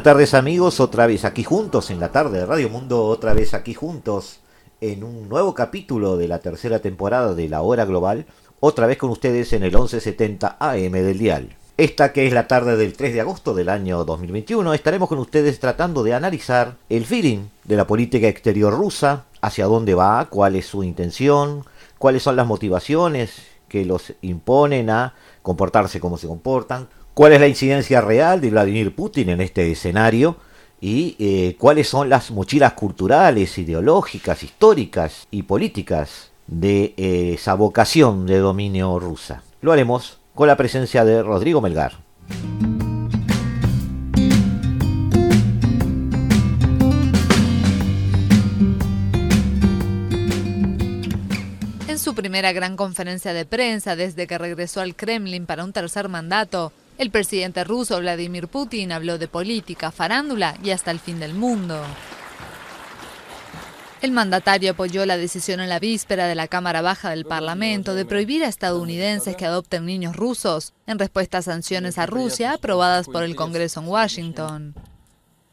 Buenas tardes amigos, otra vez aquí juntos en la tarde de Radio Mundo, otra vez aquí juntos en un nuevo capítulo de la tercera temporada de La Hora Global, otra vez con ustedes en el 1170 AM del dial. Esta que es la tarde del 3 de agosto del año 2021, estaremos con ustedes tratando de analizar el feeling de la política exterior rusa, hacia dónde va, cuál es su intención, cuáles son las motivaciones que los imponen a comportarse como se comportan, cuál es la incidencia real de Vladimir Putin en este escenario y eh, cuáles son las mochilas culturales, ideológicas, históricas y políticas de eh, esa vocación de dominio rusa. Lo haremos con la presencia de Rodrigo Melgar. En su primera gran conferencia de prensa desde que regresó al Kremlin para un tercer mandato, el presidente ruso Vladimir Putin habló de política, farándula y hasta el fin del mundo. El mandatario apoyó la decisión en la víspera de la Cámara Baja del Parlamento de prohibir a estadounidenses que adopten niños rusos en respuesta a sanciones a Rusia aprobadas por el Congreso en Washington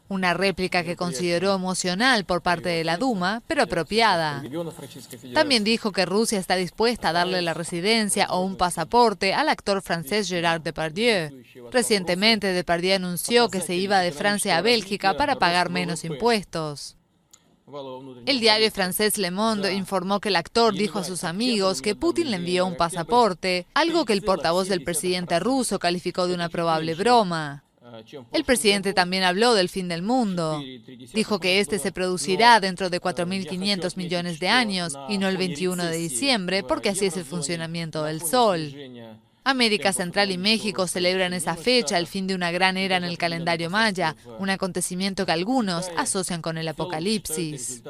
una réplica que consideró emocional por parte de la Duma, pero apropiada. También dijo que Rusia está dispuesta a darle la residencia o un pasaporte al actor francés Gerard Depardieu. Recientemente, Depardieu anunció que se iba de Francia a Bélgica para pagar menos impuestos. El diario francés Le Monde informó que el actor dijo a sus amigos que Putin le envió un pasaporte, algo que el portavoz del presidente ruso calificó de una probable broma. El presidente también habló del fin del mundo. Dijo que este se producirá dentro de 4.500 millones de años y no el 21 de diciembre, porque así es el funcionamiento del Sol. América Central y México celebran esa fecha, el fin de una gran era en el calendario maya, un acontecimiento que algunos asocian con el apocalipsis.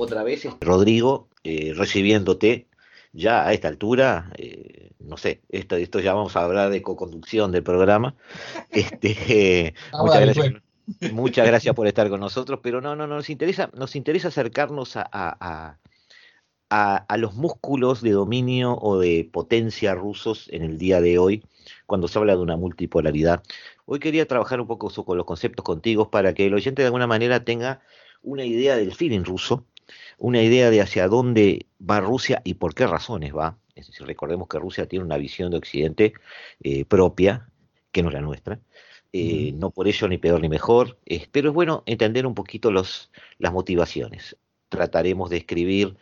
Otra vez, Rodrigo, eh, recibiéndote ya a esta altura, eh, no sé, esto, esto ya vamos a hablar de co-conducción del programa. Este, ah, muchas, gracias, pues. muchas gracias por estar con nosotros, pero no, no, no, nos interesa, nos interesa acercarnos a, a, a, los músculos de dominio o de potencia rusos en el día de hoy, cuando se habla de una multipolaridad. Hoy quería trabajar un poco con los conceptos contigo para que el oyente de alguna manera tenga una idea del feeling ruso, una idea de hacia dónde va Rusia y por qué razones va. Es decir, recordemos que Rusia tiene una visión de Occidente eh, propia, que no es la nuestra. Eh, no por ello ni peor ni mejor, pero es bueno entender un poquito los, las motivaciones. Trataremos de escribir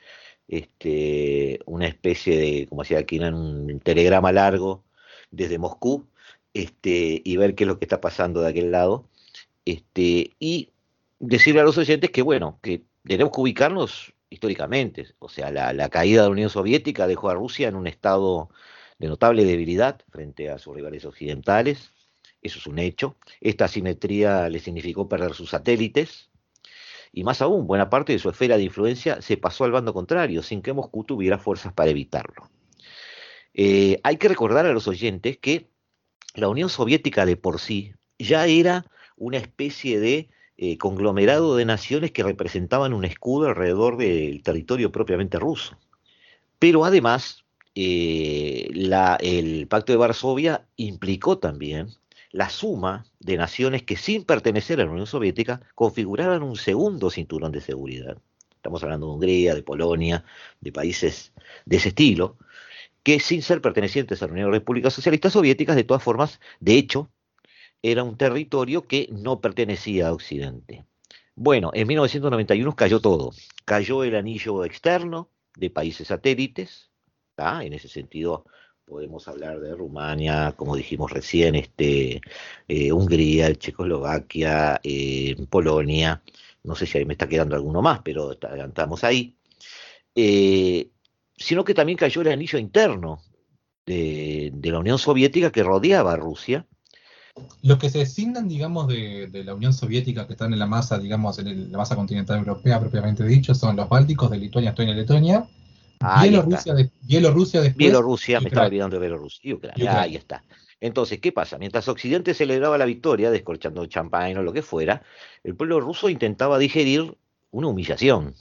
este, una especie de, como decía aquí, un telegrama largo desde Moscú este, y ver qué es lo que está pasando de aquel lado. Este, y decirle a los oyentes que, bueno, que tenemos que ubicarnos históricamente. O sea, la, caída de la Unión Soviética dejó a Rusia en un estado de notable debilidad frente a sus rivales occidentales. Eso es un hecho. Esta asimetría le significó perder sus satélites. Y más aún, buena parte de su esfera de influencia se pasó al bando contrario, sin que Moscú tuviera fuerzas para evitarlo. Eh, hay que recordar a los oyentes que la Unión Soviética de por sí ya era una especie de eh, conglomerado de naciones que representaban un escudo alrededor del territorio propiamente ruso. Pero además, eh, el Pacto de Varsovia implicó también la suma de naciones que sin pertenecer a la Unión Soviética configuraban un segundo cinturón de seguridad. Estamos hablando de Hungría, de Polonia, de países de ese estilo, que sin ser pertenecientes a la Unión República Socialista Soviética, de todas formas, de hecho, era un territorio que no pertenecía a Occidente. Bueno, en 1991 cayó todo. Cayó el anillo externo de países satélites, en ese sentido podemos hablar de Rumania, como dijimos recién, este, eh, Hungría, Checoslovaquia, eh, Polonia, no sé si ahí me está quedando alguno más, pero estamos ahí, eh, sino que también cayó el anillo interno de, la Unión Soviética que rodeaba a Rusia. Los que se designan, digamos, de, la Unión Soviética, que están en la masa, digamos, en la masa continental europea propiamente dicho, son los bálticos de Lituania, Estonia y Letonia, Bielorrusia, de, Bielorrusia después. Bielorrusia, me estaba olvidando de Bielorrusia y Ucrania. Ahí está. Entonces, ¿qué pasa? Mientras Occidente celebraba la victoria, descorchando champán o lo que fuera, el pueblo ruso intentaba digerir una humillación.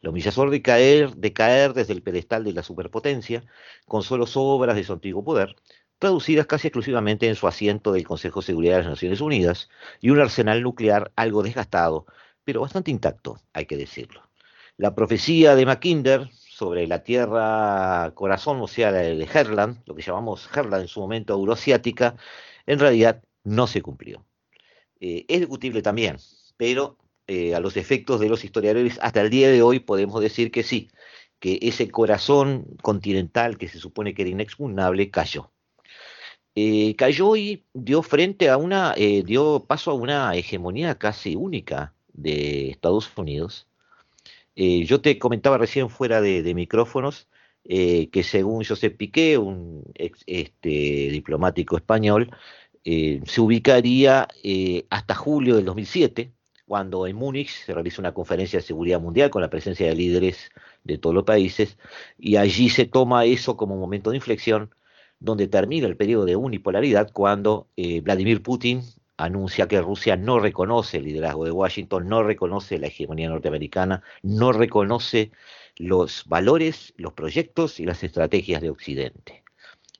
La humillación de caer, de caer desde el pedestal de la superpotencia, con solo sobras de su antiguo poder, traducidas casi exclusivamente en su asiento del Consejo de Seguridad de las Naciones Unidas, y un arsenal nuclear algo desgastado, pero bastante intacto, hay que decirlo. La profecía de Mackinder, sobre la tierra corazón, o sea, de Herland, lo que llamamos Herland en su momento euroasiática, en realidad no se cumplió. Eh, es discutible también, pero eh, a los efectos de los historiadores, hasta el día de hoy podemos decir que sí, que ese corazón continental que se supone que era inexpugnable cayó. Eh, cayó y dio frente a una, dio paso a una hegemonía casi única de Estados Unidos, eh, yo te comentaba recién fuera de, micrófonos eh, que según José Piqué, un este, diplomático español, eh, se ubicaría hasta julio del 2007, cuando en Múnich se realiza una conferencia de seguridad mundial con la presencia de líderes de todos los países, y allí se toma eso como momento de inflexión, donde termina el periodo de unipolaridad cuando Vladimir Putin anuncia que Rusia no reconoce el liderazgo de Washington, no reconoce la hegemonía norteamericana, no reconoce los valores, los proyectos y las estrategias de Occidente.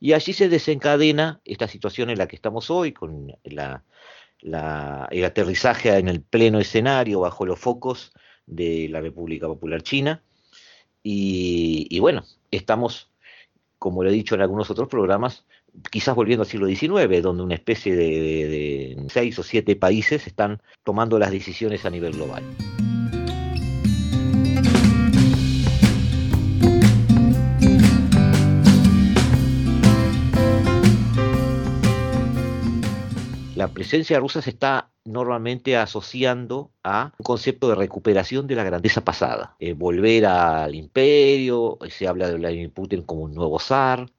Y allí se desencadena esta situación en la que estamos hoy, con el aterrizaje en el pleno escenario bajo los focos de la República Popular China. y bueno, estamos, como lo he dicho en algunos otros programas, quizás volviendo al siglo XIX, donde una especie de, seis o siete países están tomando las decisiones a nivel global. La presencia rusa se está normalmente asociando a un concepto de recuperación de la grandeza pasada, eh, volver al imperio, se habla de Vladimir Putin como un nuevo zar,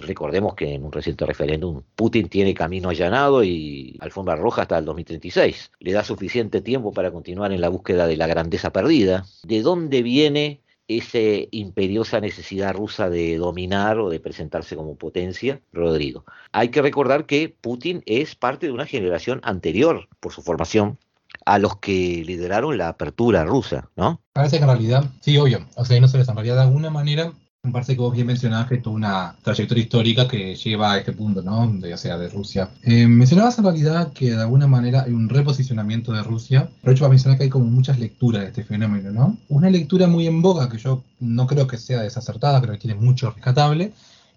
recordemos que en un reciente referéndum Putin tiene camino allanado y alfombra roja hasta el 2036, le da suficiente tiempo para continuar en la búsqueda de la grandeza perdida, ¿de dónde viene esa imperiosa necesidad rusa de dominar o de presentarse como potencia, Rodrigo. Hay que recordar que Putin es parte de una generación anterior, por su formación, a los que lideraron la apertura rusa, ¿no? Parece que en realidad, sí, obvio, o sea, no se les en de alguna manera me parece que vos bien mencionabas que toda una trayectoria histórica que lleva a este punto, ¿no? De, o sea, de Rusia. Eh, mencionabas en realidad que de alguna manera hay un reposicionamiento de Rusia. Pero hecho, para mencionar que hay como muchas lecturas de este fenómeno, ¿no? Una lectura muy en boga que yo no creo que sea desacertada, creo que tiene mucho rescatable.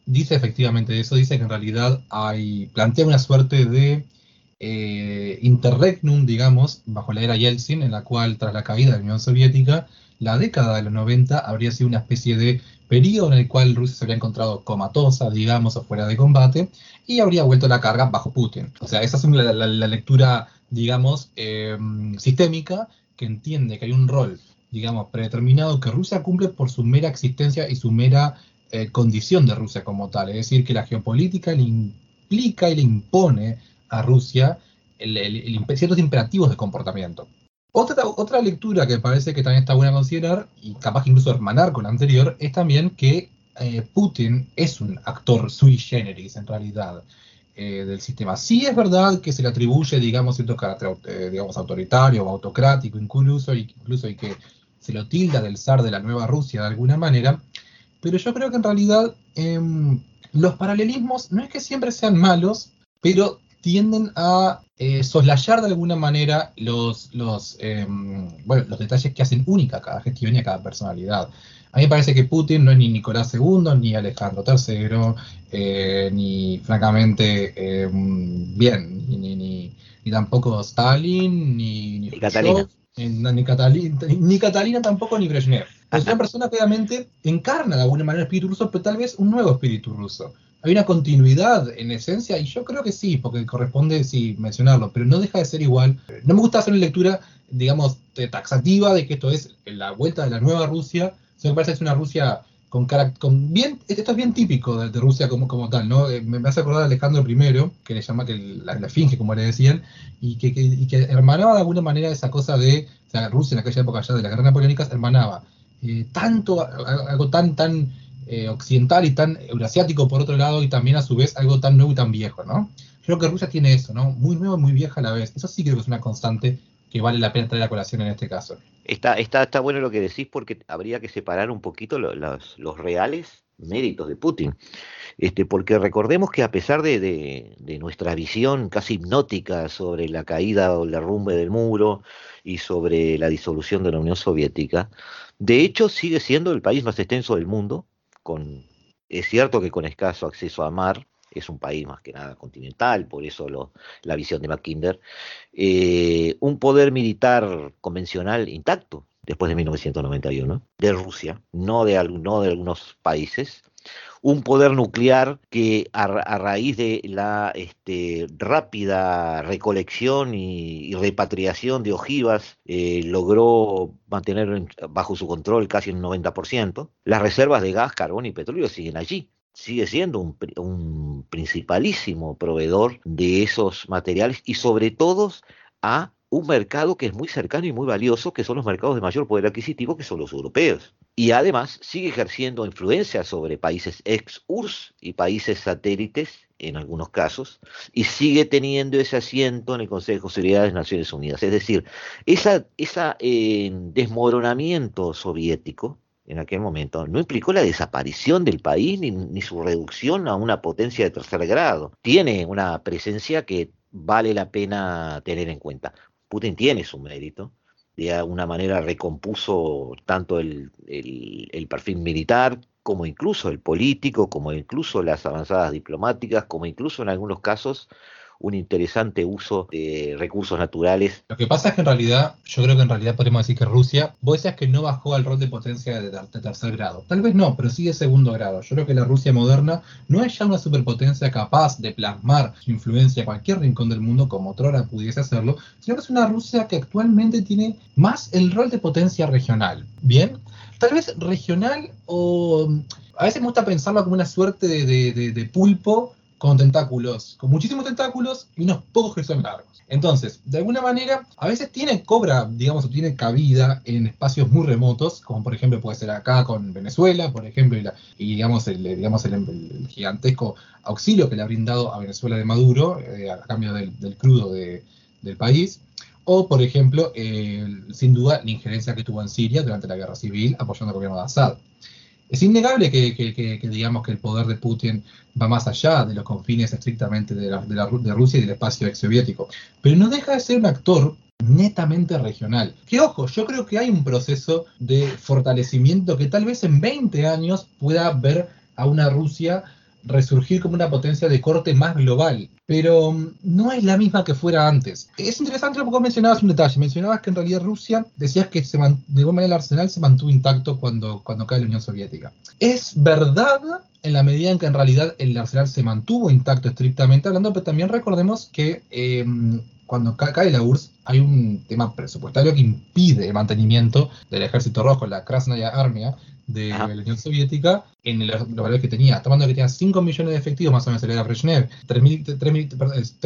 Dice efectivamente eso, dice que en realidad hay, plantea una suerte de eh, interregnum, digamos, bajo la era Yeltsin, en la cual tras la caída de la Unión Soviética, la década de los 90 habría sido una especie de periodo en el cual Rusia se habría encontrado comatosa, digamos, o fuera de combate, y habría vuelto la carga bajo Putin. O sea, esa es la, lectura, digamos, em, sistémica, que entiende que hay un rol, digamos, predeterminado que Rusia cumple por su mera existencia y su mera eh, condición de Rusia como tal. Es decir, que la geopolítica le implica y le impone a Rusia ciertos imperativos de comportamiento. Otra, otra lectura que parece que también está buena considerar, y capaz que incluso hermanar con la anterior, es también que eh, Putin es un actor sui generis en realidad eh, del sistema. Sí es verdad que se le atribuye, digamos, cierto carácter eh, digamos, autoritario o autocrático incluso, incluso y que se lo tilda del zar de la nueva Rusia de alguna manera, pero yo creo que en realidad em, los paralelismos no es que siempre sean malos, pero tienden a eh, soslayar de alguna manera los, los, em, bueno, los detalles que hacen única a cada gestión y a cada personalidad. A mí me parece que Putin no es ni Nicolás II, ni Alejandro III, eh, ni francamente, em, bien, ni, ni, ni, tampoco Stalin, ni, ni, Catalina. ni, Catalina. Ni, Catalina tampoco, ni Brezhnev. Es una persona obviamente encarna de alguna manera el espíritu ruso, pero tal vez un nuevo espíritu ruso hay una continuidad en esencia, y yo creo que sí, porque corresponde sí mencionarlo, pero no deja de ser igual. No me gusta hacer una lectura, digamos, taxativa de que esto es la vuelta de la nueva Rusia, sino que parece que es una Rusia con, con bien, esto es bien típico de, Rusia como, como tal, ¿no? Eh, me, hace acordar a Alejandro I, que le llama que la, la finge, como le decían, y que, que, hermanaba de alguna manera esa cosa de, o sea, Rusia en aquella época ya de las guerras napoleónicas, hermanaba eh, tanto, algo tan, tan eh, occidental y tan eurasiático por otro lado, y también a su vez algo tan nuevo y tan viejo, ¿no? Creo que Rusia tiene eso, ¿no? Muy nuevo y muy vieja a la vez. Eso sí creo que es una constante que vale la pena traer a colación en este caso. Está, está, está bueno lo que decís porque habría que separar un poquito los, los, reales méritos de Putin. Este, porque recordemos que a pesar de, de, nuestra visión casi hipnótica sobre la caída o el derrumbe del muro y sobre la disolución de la Unión Soviética, de hecho sigue siendo el país más extenso del mundo, con, es cierto que con escaso acceso a mar, es un país más que nada continental, por eso lo, la visión de Mackinder, eh, un poder militar convencional intacto después de 1991, de Rusia, no de, no de algunos países, un poder nuclear que a, raíz de la este, rápida recolección y, repatriación de ojivas eh, logró mantener bajo su control casi un 90%. Las reservas de gas, carbón y petróleo siguen allí sigue siendo un, principalísimo proveedor de esos materiales y sobre todo a un mercado que es muy cercano y muy valioso, que son los mercados de mayor poder adquisitivo, que son los europeos. Y además sigue ejerciendo influencia sobre países ex-URSS y países satélites en algunos casos, y sigue teniendo ese asiento en el Consejo de Seguridad de las Naciones Unidas. Es decir, ese esa eh, desmoronamiento soviético en aquel momento no implicó la desaparición del país ni, su reducción a una potencia de tercer grado. Tiene una presencia que vale la pena tener en cuenta. Putin tiene su mérito, de alguna manera recompuso tanto el, el perfil militar como incluso el político, como incluso las avanzadas diplomáticas, como incluso en algunos casos un interesante uso de recursos naturales. Lo que pasa es que en realidad, yo creo que en realidad podemos decir que Rusia, vos decías que no bajó al rol de potencia de, tercer grado. Tal vez no, pero sí de segundo grado. Yo creo que la Rusia moderna no es ya una superpotencia capaz de plasmar su influencia a cualquier rincón del mundo como otrora pudiese hacerlo, sino que es una Rusia que actualmente tiene más el rol de potencia regional. ¿Bien? Tal vez regional o... A veces me gusta pensarlo como una suerte de pulpo con tentáculos, con muchísimos tentáculos y unos pocos que son largos. Entonces, de alguna manera, a veces tiene, cobra, digamos, o tiene cabida en espacios muy remotos, como por ejemplo puede ser acá con Venezuela, por ejemplo, y, digamos, el, digamos el, gigantesco auxilio que le ha brindado a Venezuela de Maduro, eh, a cambio del, crudo del país. O, por ejemplo, sin duda, la injerencia que tuvo en Siria durante la guerra civil apoyando al gobierno de Assad. Es innegable que, digamos que el poder de Putin va más allá de los confines estrictamente de, de, Rusia y del espacio exsoviético, pero no deja de ser un actor netamente regional. Que ojo, yo creo que hay un proceso de fortalecimiento que tal vez en 20 años pueda ver a una Rusia resurgir como una potencia de corte más global, pero mm, no es la misma que fuera antes. Es interesante lo que mencionabas un detalle, mencionabas que en realidad Rusia, decías que se de alguna manera el arsenal se mantuvo intacto cuando, cuando cae la Unión Soviética. Es verdad en la medida en que en realidad el arsenal se mantuvo intacto estrictamente hablando, pero también recordemos que em, cuando cae la URSS hay un tema presupuestario que impide el mantenimiento del ejército rojo, la Krasnaya Armia, de la Unión Soviética en los, valores que tenía. Estamos hablando que tenía 5 millones de efectivos, más o menos, era Brezhnev, 3,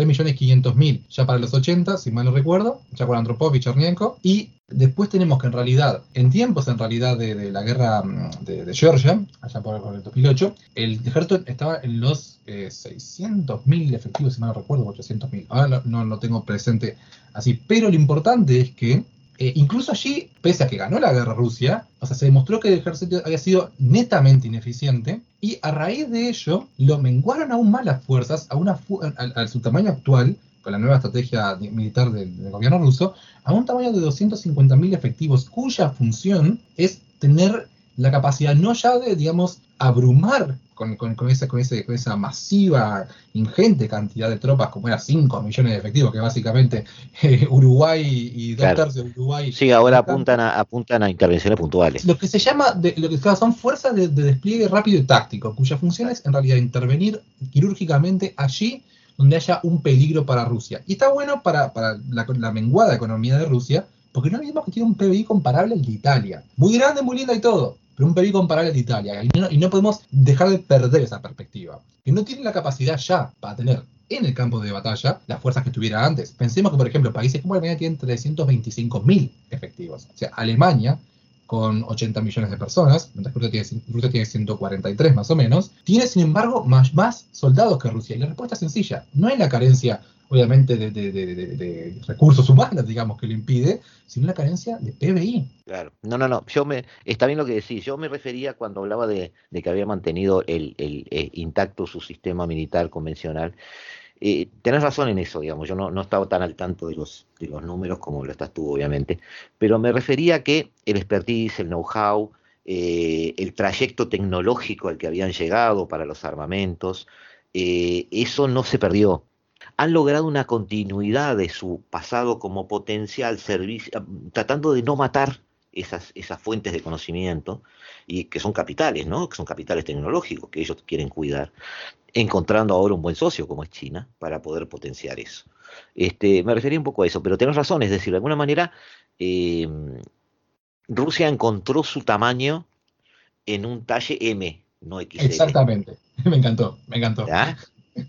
millones 500 mil ya para los 80, si mal no recuerdo, ya con Andropov y Chernenko. Y después tenemos que en realidad, en tiempos en realidad de, la guerra mm, de, Georgia, allá por, el 2008, el ejército estaba en los eh, 600 mil efectivos, si mal no recuerdo, 800 mil. Ahora no lo tengo presente así, pero lo importante es que eh, incluso allí, pese a que ganó la guerra Rusia, o sea, se demostró que el ejército había sido netamente ineficiente y a raíz de ello lo menguaron aún más las fuerzas a, una a, su tamaño actual, con la nueva estrategia militar del, del gobierno ruso, a un tamaño de 250.000 efectivos, cuya función es tener la capacidad no ya de, digamos, abrumar con, esa, con, ese, con esa masiva, ingente cantidad de tropas, como era 5 millones de efectivos, que básicamente eh, Uruguay y dos tercios de Uruguay. Sí, ahora apuntan a, apuntan a intervenciones puntuales. Lo que se llama, de, lo que son fuerzas de, despliegue rápido y táctico, cuya función es en realidad intervenir quirúrgicamente allí donde haya un peligro para Rusia. Y está bueno para, para la, la menguada economía de Rusia, porque no olvidemos que tiene un PBI comparable al de Italia. Muy grande, muy linda y todo, pero un PBI comparable al Italia. Y no, podemos dejar de perder esa perspectiva. Que no tiene la capacidad ya para tener en el campo de batalla las fuerzas que tuviera antes. Pensemos que, por ejemplo, países como Alemania tienen 325.000 efectivos. O sea, Alemania, con 80 millones de personas, mientras que Rusia tiene, 143 más o menos, tiene, sin embargo, más, más soldados que Rusia. Y la respuesta es sencilla. No es la carencia obviamente de, recursos humanos, digamos, que lo impide, sino la carencia de PBI. Claro, no, no, no, yo me, está bien lo que decís, yo me refería cuando hablaba de, que había mantenido el, eh, intacto su sistema militar convencional. Eh, tenés razón en eso, digamos, yo no, no estaba tan al tanto de los, de los números como lo estás tú, obviamente, pero me refería a que el expertise, el know-how, eh, el trayecto tecnológico al que habían llegado para los armamentos, eso no se perdió han logrado una continuidad de su pasado como potencial servicio, ah, tratando de no matar esas, esas fuentes de conocimiento, y que son capitales, ¿no? Que son capitales tecnológicos que ellos quieren cuidar, encontrando ahora un buen socio como es China para poder potenciar eso. Este, me refería un poco a eso, pero tenés razón, es decir, de alguna manera em, Rusia encontró su tamaño en un talle M, no XL. Exactamente, me encantó, me encantó.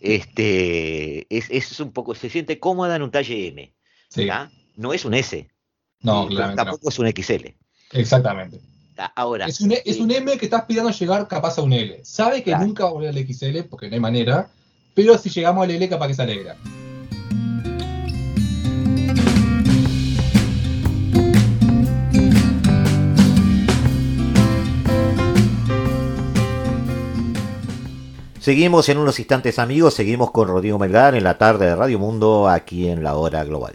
Este, es, es, un poco, se siente cómoda en un talle M. No es un S. No, Tampoco es un XL. Exactamente. Ahora. Es un, es un M que está aspirando a llegar capaz a un L. Sabe que nunca va a volver al XL porque no hay manera. Pero si llegamos al L, capaz que se alegra. Seguimos en unos instantes amigos, seguimos con Rodrigo Melgar en la tarde de Radio Mundo aquí en la hora global.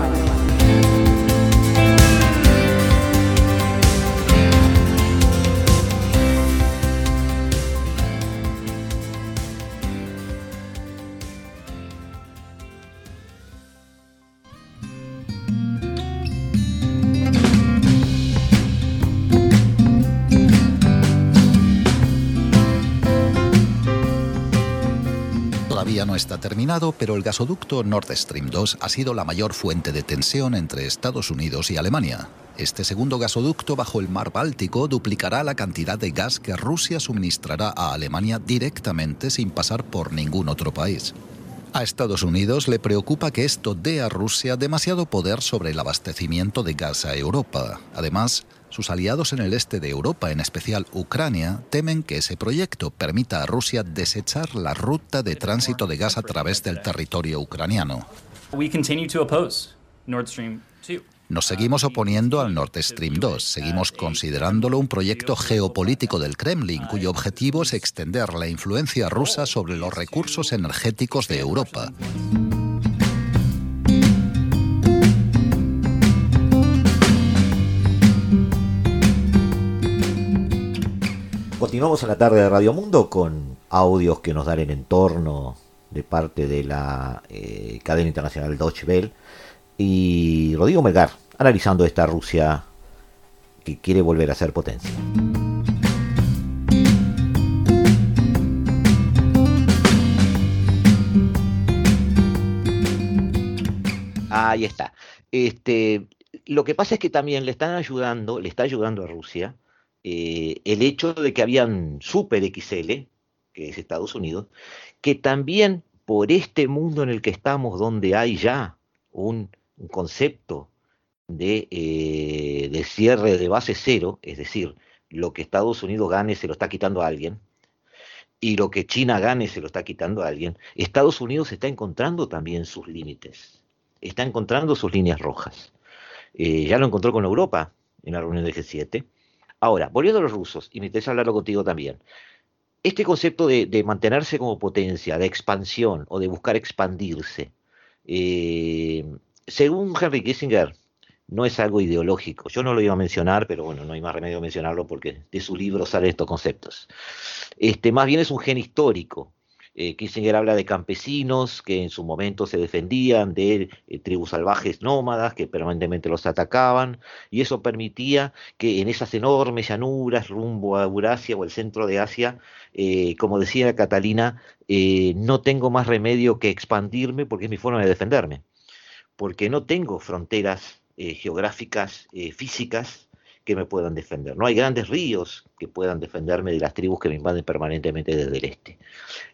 Pero el gasoducto Nord Stream 2 ha sido la mayor fuente de tensión entre Estados Unidos y Alemania. Este segundo gasoducto bajo el mar Báltico duplicará la cantidad de gas que Rusia suministrará a Alemania directamente sin pasar por ningún otro país. A Estados Unidos le preocupa que esto dé a Rusia demasiado poder sobre el abastecimiento de gas a Europa. Además, sus aliados en el este de Europa, en especial Ucrania, temen que ese proyecto permita a Rusia desechar la ruta de tránsito de gas a través del territorio ucraniano. Nos seguimos oponiendo al Nord Stream 2, seguimos considerándolo un proyecto geopolítico del Kremlin cuyo objetivo es extender la influencia rusa sobre los recursos energéticos de Europa. Continuamos en la tarde de Radio Mundo con audios que nos dan el entorno de parte de la eh, cadena internacional Deutsche Welle y Rodrigo Melgar analizando esta Rusia que quiere volver a ser potencia. Ahí está. Este, lo que pasa es que también le están ayudando, le está ayudando a Rusia eh, el hecho de que habían Super XL, que es Estados Unidos, que también por este mundo en el que estamos, donde hay ya un, concepto de, eh, de, cierre de base cero, es decir, lo que Estados Unidos gane se lo está quitando a alguien, y lo que China gane se lo está quitando a alguien, Estados Unidos está encontrando también sus límites, está encontrando sus líneas rojas. Eh, ya lo encontró con Europa en la reunión del G7. Ahora, volviendo a los rusos, y me interesa hablarlo contigo también, este concepto de, mantenerse como potencia, de expansión o de buscar expandirse, eh, según Henry Kissinger, no es algo ideológico. Yo no lo iba a mencionar, pero bueno, no hay más remedio mencionarlo porque de su libro salen estos conceptos. Este, más bien es un gen histórico. Eh, Kissinger habla de campesinos que en su momento se defendían de eh, tribus salvajes nómadas que permanentemente los atacaban, y eso permitía que en esas enormes llanuras rumbo a Eurasia o el centro de Asia, eh, como decía Catalina, no tengo más remedio que expandirme porque es mi forma de defenderme, porque no tengo fronteras eh, geográficas, eh, físicas, que me puedan defender. No hay grandes ríos que puedan defenderme de las tribus que me invaden permanentemente desde el este.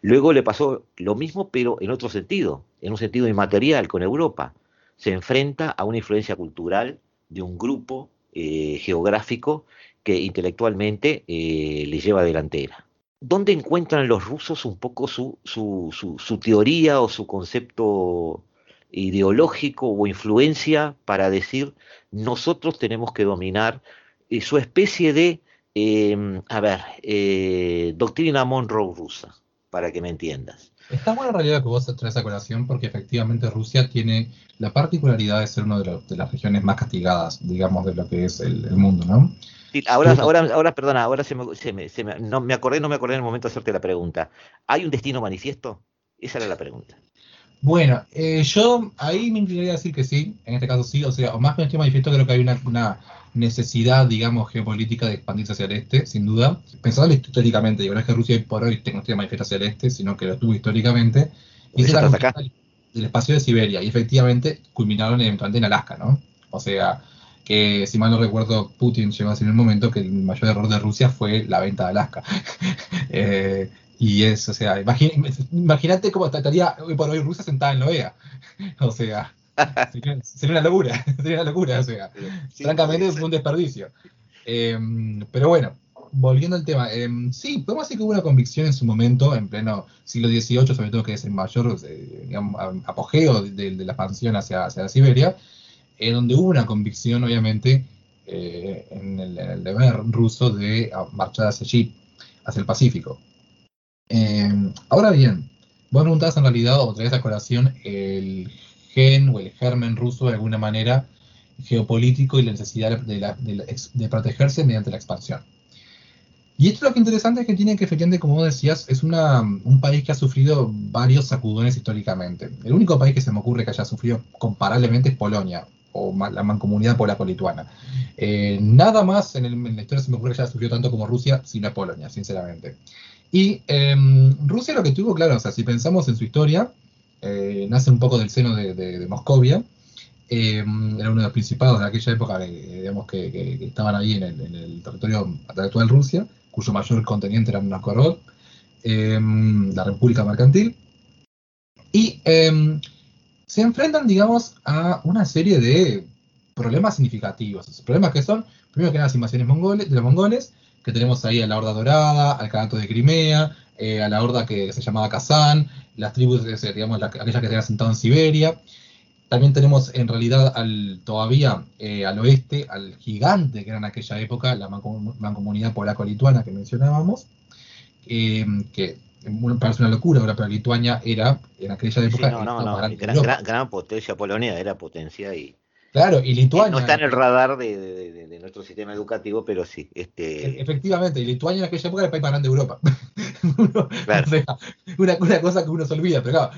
Luego le pasó lo mismo, pero en otro sentido, en un sentido inmaterial con Europa. Se enfrenta a una influencia cultural de un grupo eh, geográfico que intelectualmente le lleva delantera. ¿Dónde encuentran los rusos un poco su, su, su teoría o su concepto ideológico o influencia para decir nosotros tenemos que dominar eh, su especie de, em, a ver, eh, doctrina Monroe rusa, para que me entiendas. Está buena en realidad que vos traes a colación porque efectivamente Rusia tiene la particularidad de ser una de, las regiones más castigadas, digamos, de lo que es el, mundo, ¿no? ahora, ahora, ahora, perdona, ahora se me, se me, se me, no me acordé, no me acordé en el momento de hacerte la pregunta. ¿Hay un destino manifiesto? Esa era la pregunta. Bueno, eh, yo ahí me inclinaría a decir que sí, en este caso sí, o sea, o más que tema manifiesto, creo que hay una, necesidad, digamos, geopolítica de expandirse hacia el este, sin duda. Pensando históricamente, yo creo que Rusia por hoy no tiene manifiesto hacia el este, sino que lo tuvo históricamente. Y se la del espacio de Siberia, y efectivamente culminaron eventualmente en Alaska, ¿no? O sea, que si mal no recuerdo, Putin llegó a decir en un momento que el mayor error de Rusia fue la venta de Alaska. eh, y es, o sea, imagínate cómo estaría hoy por hoy Rusia sentada en la OEA. O sea, sería, una locura, sería una locura, o sea, francamente es un desperdicio. Em, pero bueno, volviendo al tema, em, sí, podemos decir que hubo una convicción en su momento, en pleno siglo XVIII, sobre todo que es el mayor eh, apogeo de, la expansión hacia, hacia Siberia, en donde hubo una convicción, obviamente, eh, en, el, deber ruso de marchar hacia allí, hacia el Pacífico. Eh, ahora bien, vos preguntás en realidad, o traes a colación, el gen o el germen ruso de alguna manera geopolítico y la necesidad de, protegerse mediante la expansión. Y esto lo que interesante es que tiene que, efectivamente, como decías, es un país que ha sufrido varios sacudones históricamente. El único país que se me ocurre que haya sufrido comparablemente es Polonia, o la mancomunidad polaco-lituana. Eh, nada más en, en, la historia se me ocurre que haya sufrido tanto como Rusia, sino Polonia, sinceramente. Y em, Rusia lo que tuvo, claro, o sea, si pensamos en su historia, eh, nace un poco del seno de, Moscovia, em, era uno de los principados de aquella época, digamos, que, estaban ahí en el, territorio actual Rusia, cuyo mayor conteniente era Novgorod, em, la República Mercantil, y se enfrentan, digamos, a una serie de problemas significativos. problemas que son, primero que nada, las invasiones mongoles, de los mongoles, que tenemos ahí a la Horda Dorada, al Canato de Crimea, eh, a la Horda que se llamaba Kazán, las tribus, digamos, aquellas que se habían sentado en Siberia. También tenemos en realidad al, todavía eh, al oeste al gigante que era en aquella época, la mancomunidad polaco-lituana que mencionábamos, eh, que parece una locura ahora, pero Lituania era en aquella época... no, no, no, gran, gran, potencia, Polonia era potencia y Claro, y Lituania. No está en el radar de, nuestro sistema educativo, pero sí. Este... E-, efectivamente, y Lituania en aquella época era el país más grande de Europa. una, cosa que uno se olvida, pero claro,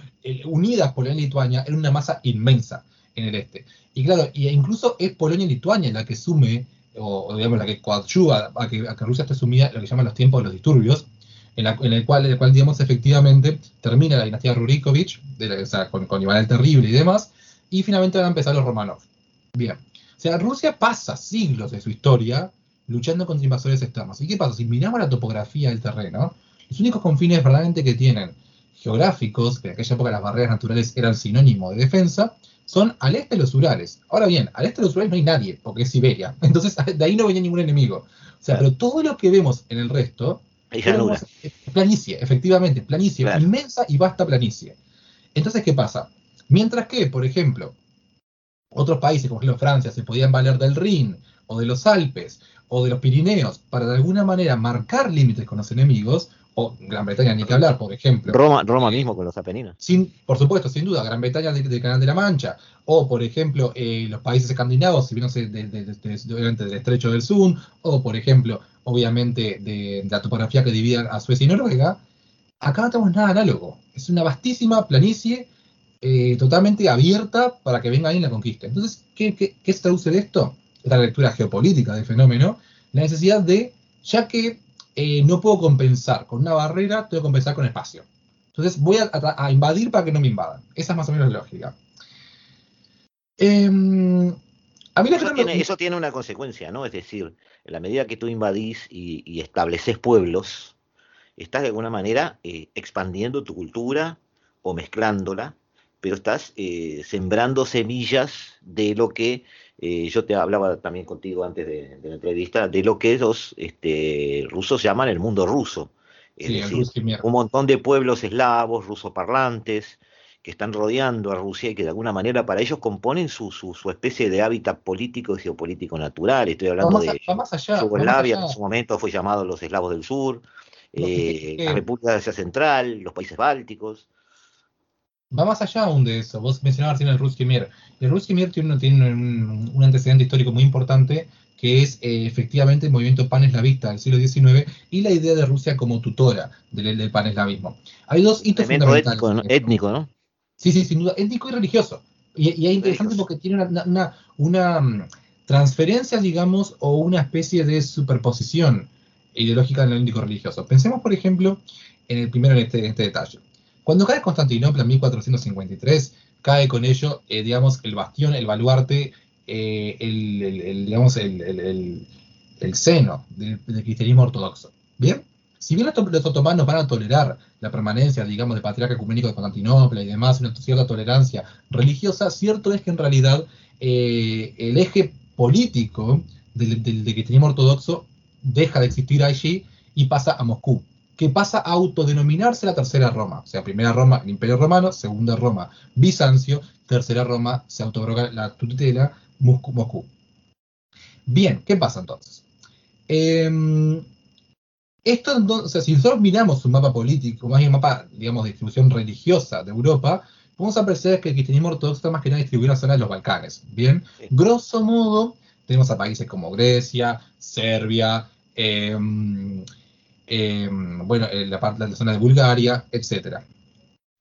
unidas Polonia y Lituania era una masa inmensa en el este. Y claro, y incluso es Polonia y Lituania la que sume, o, digamos la que coadyuva a que, a que Rusia esté sumida en lo que llaman los tiempos de los disturbios, en, el, cual, en el cual, digamos, efectivamente termina la dinastía Rurikovich, de o sea, con, con Iván el Terrible y demás, y finalmente van a empezar los Romanov. Bien. O sea, Rusia pasa siglos de su historia luchando contra invasores externos. ¿Y qué pasa? Si miramos la topografía del terreno, los únicos confines verdaderamente que tienen geográficos, que en aquella época las barreras naturales eran sinónimo de defensa, son al este de los Urales. Ahora bien, al este de los Urales no hay nadie, porque es Siberia. Entonces, de ahí no venía ningún enemigo. O sea, pero todo lo que vemos en el resto planicie, efectivamente, planicie, inmensa y vasta planicie. Entonces, ¿qué pasa? Mientras que, por ejemplo, otros países, como ejemplo Francia, se podían valer del Rin, o de los Alpes, o de los Pirineos, para de alguna manera marcar límites con los enemigos, o Gran Bretaña ni que hablar, por ejemplo. Roma, Roma mismo con los Apeninos. Sin, por supuesto, sin duda, Gran Bretaña del Canal de la Mancha, o por ejemplo eh, los países escandinavos, si bien obviamente del Estrecho del Sur, o por ejemplo, obviamente de, la topografía que divide a Suecia y Noruega, acá no tenemos nada análogo. Es una vastísima planicie eh, totalmente abierta para que venga alguien la conquista. Entonces, ¿qué, qué, se traduce de esto? la lectura geopolítica del fenómeno, la necesidad de, ya que eh, no puedo compensar con una barrera, tengo que compensar con espacio. Entonces voy a, invadir para que no me invadan. Esa es más o menos la lógica. Em, a mí eso, tiene, eso, tiene, una consecuencia, ¿no? Es decir, en la medida que tú invadís y, estableces pueblos, estás de alguna manera eh, expandiendo tu cultura o mezclándola, pero estás eh, sembrando semillas de lo que eh, yo te hablaba también contigo antes de, la entrevista de lo que los este, rusos llaman el mundo ruso. Es decir, un montón de pueblos eslavos, rusoparlantes, que están rodeando a Rusia y que de alguna manera para ellos componen su, su, especie de hábitat político y geopolítico natural. Estoy hablando de Yugoslavia, en su momento fue llamado los eslavos del sur, eh, la República de Asia Central, los países bálticos va más allá aún de eso. Vos mencionabas recién el Ruski Mir. El Ruski Mir tiene, un, antecedente histórico muy importante que es eh, efectivamente el movimiento paneslavista del siglo XIX y la idea de Rusia como tutora del, del paneslavismo. Hay dos hitos fundamentales. Étnico, ¿no? étnico, ¿no? Sí, sí, sin duda, étnico y religioso. Y, es interesante porque tiene una, una, mm, transferencia, digamos, o una especie de superposición ideológica en el étnico religioso. Pensemos, por ejemplo, en el primero en este, en este detalle. Cuando cae Constantinopla en 1453, cae con ello, eh, digamos, el bastión, el baluarte, eh, el, digamos, el, seno del, cristianismo ortodoxo. ¿Bien? Si bien los, otomanos van a tolerar la permanencia, digamos, del patriarca ecuménico de Constantinopla y demás, una cierta tolerancia religiosa, cierto es que en realidad eh, el eje político del, del cristianismo ortodoxo deja de existir allí y pasa a Moscú que pasa a autodenominarse la tercera Roma. O sea, primera Roma, el Imperio Romano, segunda Roma, Bizancio, tercera Roma, se autobroga la tutela, Moscú. Bien, ¿qué pasa entonces? Em, esto entonces, si nosotros miramos un mapa político, más bien un mapa, digamos, de distribución religiosa de Europa, vamos a apreciar que el cristianismo ortodoxo está más que nada distribuido en la zona de los Balcanes. Bien, grosso modo, tenemos a países como Grecia, Serbia, eh, Em, bueno, en la, parte, la zona de Bulgaria, etcétera.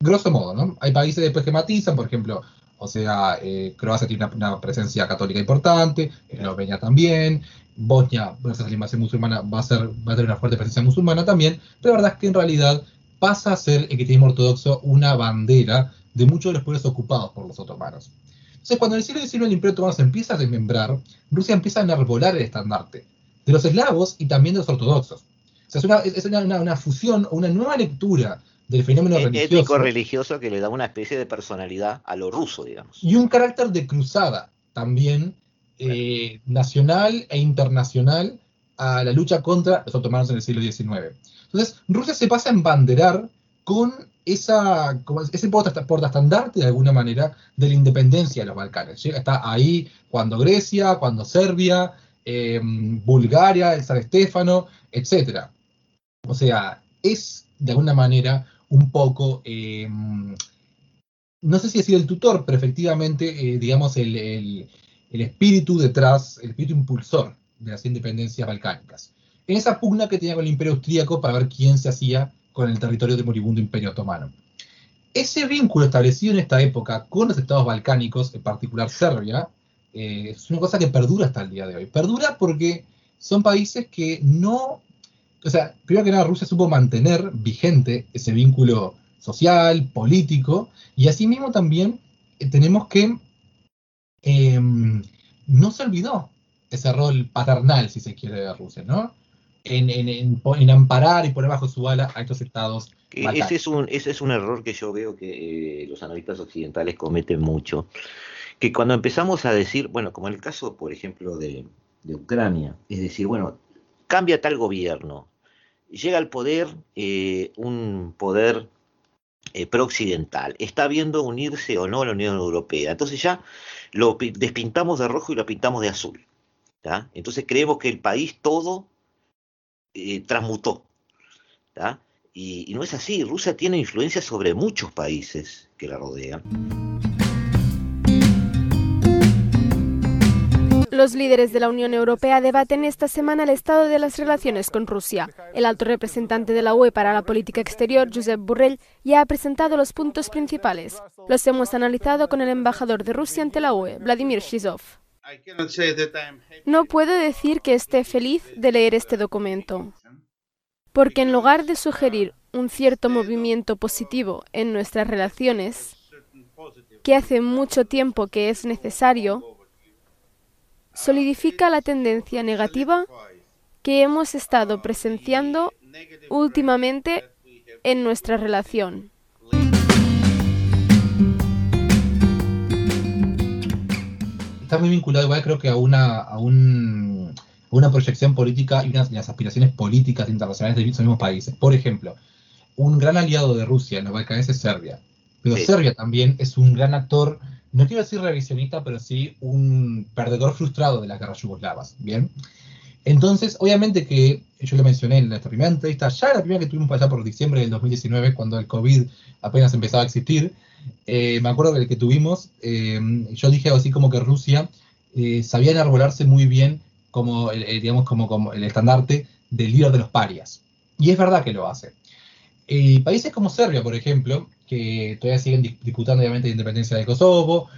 Grosso modo, ¿no? Hay países después que matizan, por ejemplo, o sea, eh, Croacia tiene una, presencia católica importante, Eslovenia también, Bosnia, por la musulmana, va a, ser, va a tener una fuerte presencia musulmana también, pero la verdad es que en realidad pasa a ser el cristianismo ortodoxo una bandera de muchos de los pueblos ocupados por los otomanos. Entonces, cuando en el siglo XIX el Imperio Otomano se empieza a desmembrar, Rusia empieza a enarbolar el estandarte de los eslavos y también de los ortodoxos es una, es una, fusión, una nueva lectura del fenómeno religioso. Ético religioso que le da una especie de personalidad a lo ruso, digamos. Y un carácter de cruzada también eh, nacional e internacional a la lucha contra los otomanos en el siglo XIX. Entonces, Rusia se pasa a embanderar con esa, ese portaestandarte de alguna manera de la independencia de los Balcanes. Está ahí cuando Grecia, cuando Serbia, eh, Bulgaria, el San Estefano, etcétera. O sea, es de alguna manera un poco, em, no sé si decir el tutor, pero efectivamente, eh, digamos, el, espíritu detrás, el espíritu impulsor de las independencias balcánicas. En esa pugna que tenía con el imperio austríaco para ver quién se hacía con el territorio del moribundo imperio otomano. Ese vínculo establecido en esta época con los estados balcánicos, en particular Serbia, eh, es una cosa que perdura hasta el día de hoy. Perdura porque son países que no o sea, primero que nada, Rusia supo mantener vigente ese vínculo social, político, y asimismo también eh, tenemos que em, no se olvidó ese rol paternal, si se quiere, de Rusia, ¿no? En, amparar y poner bajo su ala a estos estados. Ese es, un, ese es un error que yo veo que eh, los analistas occidentales cometen mucho. Que cuando empezamos a decir, bueno, como en el caso, por ejemplo, de, de Ucrania, es decir, bueno, cambia tal gobierno, llega al poder eh, un poder eh, pro-occidental. Está viendo unirse o no a la Unión Europea. Entonces ya lo despintamos de rojo y lo pintamos de azul. Entonces creemos que el país todo eh, transmutó. Y, y no es así. Rusia tiene influencia sobre muchos países que la rodean. Los líderes de la Unión Europea debaten esta semana el estado de las relaciones con Rusia. El alto representante de la UE para la política exterior, Josep Borrell, ya ha presentado los puntos principales. Los hemos analizado con el embajador de Rusia ante la UE, Vladimir Shizov. No puedo decir que esté feliz de leer este documento, porque en lugar de sugerir un cierto movimiento positivo en nuestras relaciones, que hace mucho tiempo que es necesario, solidifica la tendencia negativa que hemos estado presenciando últimamente en nuestra relación. Está muy vinculado igual creo que a una, a una proyección política y unas, aspiraciones políticas internacionales de esos mismos países. Por ejemplo, un gran aliado de Rusia en los Balcanes es Serbia, pero Serbia también es un gran actor no quiero decir revisionista, pero sí un perdedor frustrado de las guerras yugoslavas, ¿bien? Entonces, obviamente que yo le mencioné en nuestra primera entrevista, ya la primera que tuvimos allá por diciembre del 2019, cuando el COVID apenas empezaba a existir, eh, me acuerdo que el que tuvimos, eh, yo dije así como que Rusia eh, sabía enarbolarse muy bien como, digamos, como el estandarte del líder de los parias. Y es verdad que lo hace. países como Serbia, por ejemplo, que todavía siguen disputando obviamente la independencia de Kosovo,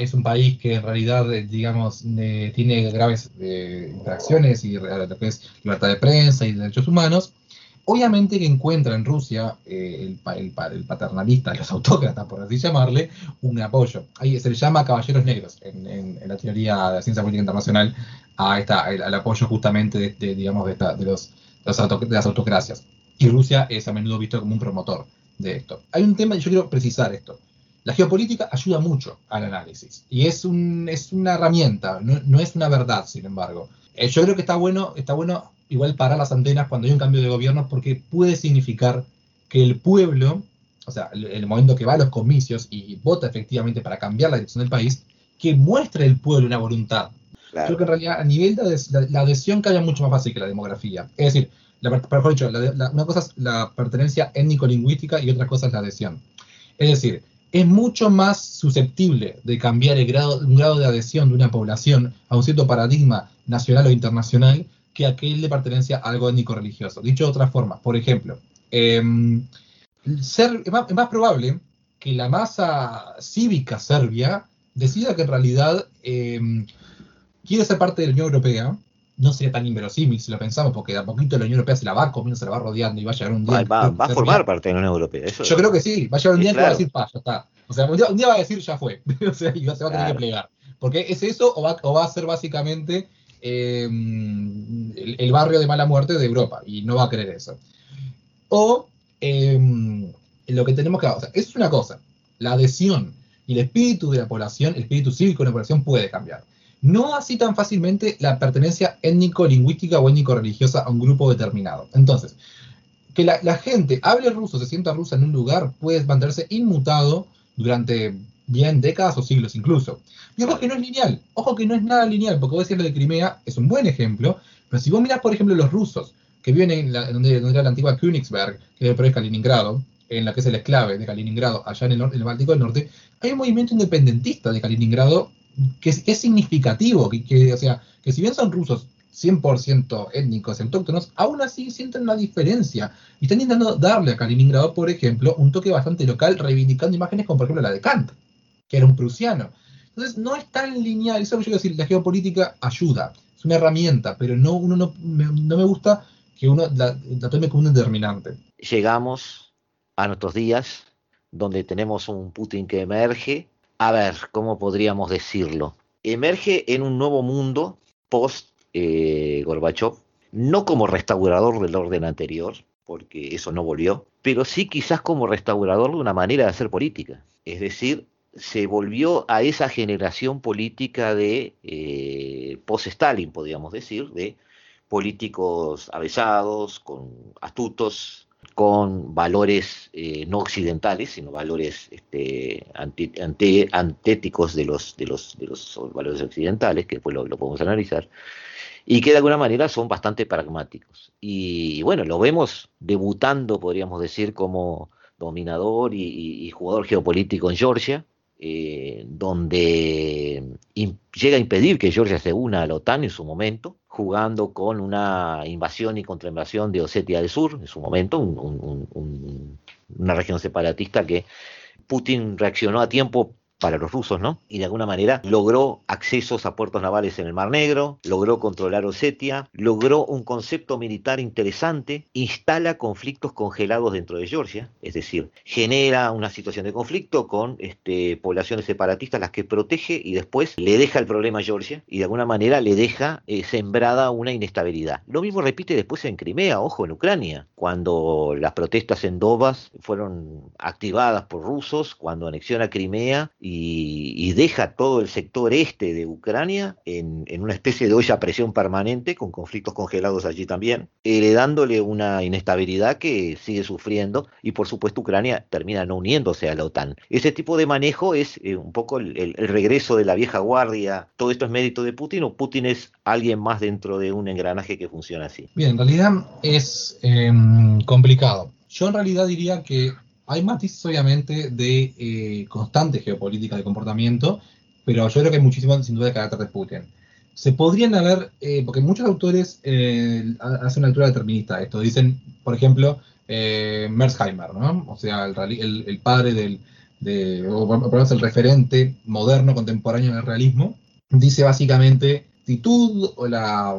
es un país que en realidad, eh, digamos, tiene graves eh, infracciones y lo que es libertad de prensa y derechos humanos, obviamente que encuentra en Rusia eh, el, paternalista, los autócratas, por así llamarle, un apoyo. Ahí se le llama caballeros negros en, la teoría de la ciencia política internacional a esta, al apoyo justamente de, digamos, de, de, los, de las autocracias. Y Rusia es a menudo visto como un promotor de esto. Hay un tema, y yo quiero precisar esto. La geopolítica ayuda mucho al análisis y es, un, es una herramienta, no, es una verdad, sin embargo. Eh, yo creo que está bueno, está bueno igual parar las antenas cuando hay un cambio de gobierno porque puede significar que el pueblo, o sea, el, el momento que va a los comicios y vota efectivamente para cambiar la dirección del país, que muestre el pueblo una voluntad. Creo que en realidad a nivel de la, adhesión cambia mucho más fácil que la demografía. Es decir, la, dicho, una cosa es la pertenencia étnico-lingüística y otra cosa es la adhesión. Es decir, es mucho más susceptible de cambiar el grado, un grado de adhesión de una población a un cierto paradigma nacional o internacional que aquel de pertenencia a algo étnico-religioso. Dicho de otra forma, por ejemplo, em, ser, es, más, probable que la masa cívica serbia decida que en realidad em, quiere ser parte de la Unión Europea no sería tan inverosímil si lo pensamos, porque de a poquito la Unión Europea se la va comiendo, se la va rodeando y va a llegar un día. Va, a formar parte de la Unión Europea. Yo creo que sí, va a llegar un día que va a decir, pa, ya está. O sea, un día, va a decir, ya fue. o sea, y se va a tener que plegar. Porque es eso o va, o va a ser básicamente em, el, barrio de mala muerte de Europa, y no va a querer eso. O em, lo que tenemos que. O sea, es una cosa, la adhesión y el espíritu de la población, el espíritu cívico de la población puede cambiar. No así tan fácilmente la pertenencia étnico-lingüística o étnico-religiosa a un grupo determinado. Entonces, que la, gente hable ruso, se sienta rusa en un lugar, puede mantenerse inmutado durante bien décadas o siglos incluso. Y ojo que no es lineal, ojo que no es nada lineal, porque vos decís lo de Crimea es un buen ejemplo, pero si vos mirás, por ejemplo, los rusos, que viven en, donde, era la antigua Königsberg, que es Kaliningrado, en la que es el esclave de Kaliningrado, allá en el, en el Báltico del Norte, hay un movimiento independentista de Kaliningrado que es, significativo, que, o sea, que si bien son rusos 100% étnicos autóctonos, aún así sienten una diferencia. Y están intentando darle a Kaliningrado, por ejemplo, un toque bastante local, reivindicando imágenes como por ejemplo la de Kant, que era un prusiano. Entonces, no es tan lineal, eso que yo decir, la geopolítica ayuda, es una herramienta, pero no, uno no, me, no me gusta que uno la, la tome como un determinante. Llegamos a nuestros días donde tenemos un Putin que emerge a ver, ¿cómo podríamos decirlo? Emerge en un nuevo mundo post eh, Gorbachev, no como restaurador del orden anterior, porque eso no volvió, pero sí quizás como restaurador de una manera de hacer política. Es decir, se volvió a esa generación política de eh, post-Stalin, podríamos decir, de políticos avesados, con astutos, con valores eh, no occidentales, sino valores este, antéticos de los, valores occidentales, que después lo, podemos analizar, y que de alguna manera son bastante pragmáticos. Y, bueno, lo vemos debutando, podríamos decir, como dominador y jugador geopolítico en Georgia, eh, donde llega a impedir que Georgia se una a la OTAN en su momento, jugando con una invasión y contrainvasión de Osetia del Sur en su momento, una región separatista que Putin reaccionó a tiempo para los rusos, ¿no? Y de alguna manera logró accesos a puertos navales en el Mar Negro, logró controlar Osetia, logró un concepto militar interesante, instala conflictos congelados dentro de Georgia, es decir, genera una situación de conflicto con este, poblaciones separatistas las que protege y después le deja el problema a Georgia y de alguna manera le deja eh, sembrada una inestabilidad. Lo mismo repite después en Crimea, ojo, en Ucrania, cuando las protestas en Donbass fueron activadas por rusos, cuando anexiona Crimea y, deja todo el sector este de Ucrania en, una especie de olla a presión permanente, con conflictos congelados allí también, heredándole una inestabilidad que sigue sufriendo y por supuesto Ucrania termina no uniéndose a la OTAN. Ese tipo de manejo es eh, un poco el, regreso de la vieja guardia. ¿Todo esto es mérito de Putin o Putin es alguien más dentro de un engranaje que funciona así? Bien, en realidad es em, complicado. Yo en realidad diría que hay matices, obviamente, de eh, constante geopolítica de comportamiento, pero yo creo que hay muchísimo, sin duda, de carácter de Putin. Se podrían haber, eh, porque muchos autores eh, hacen una altura determinista esto. Dicen, por ejemplo, eh, Merzheimer, ¿no? O sea, el, padre del, de, o por lo el referente moderno, contemporáneo del realismo, dice básicamente actitud o la,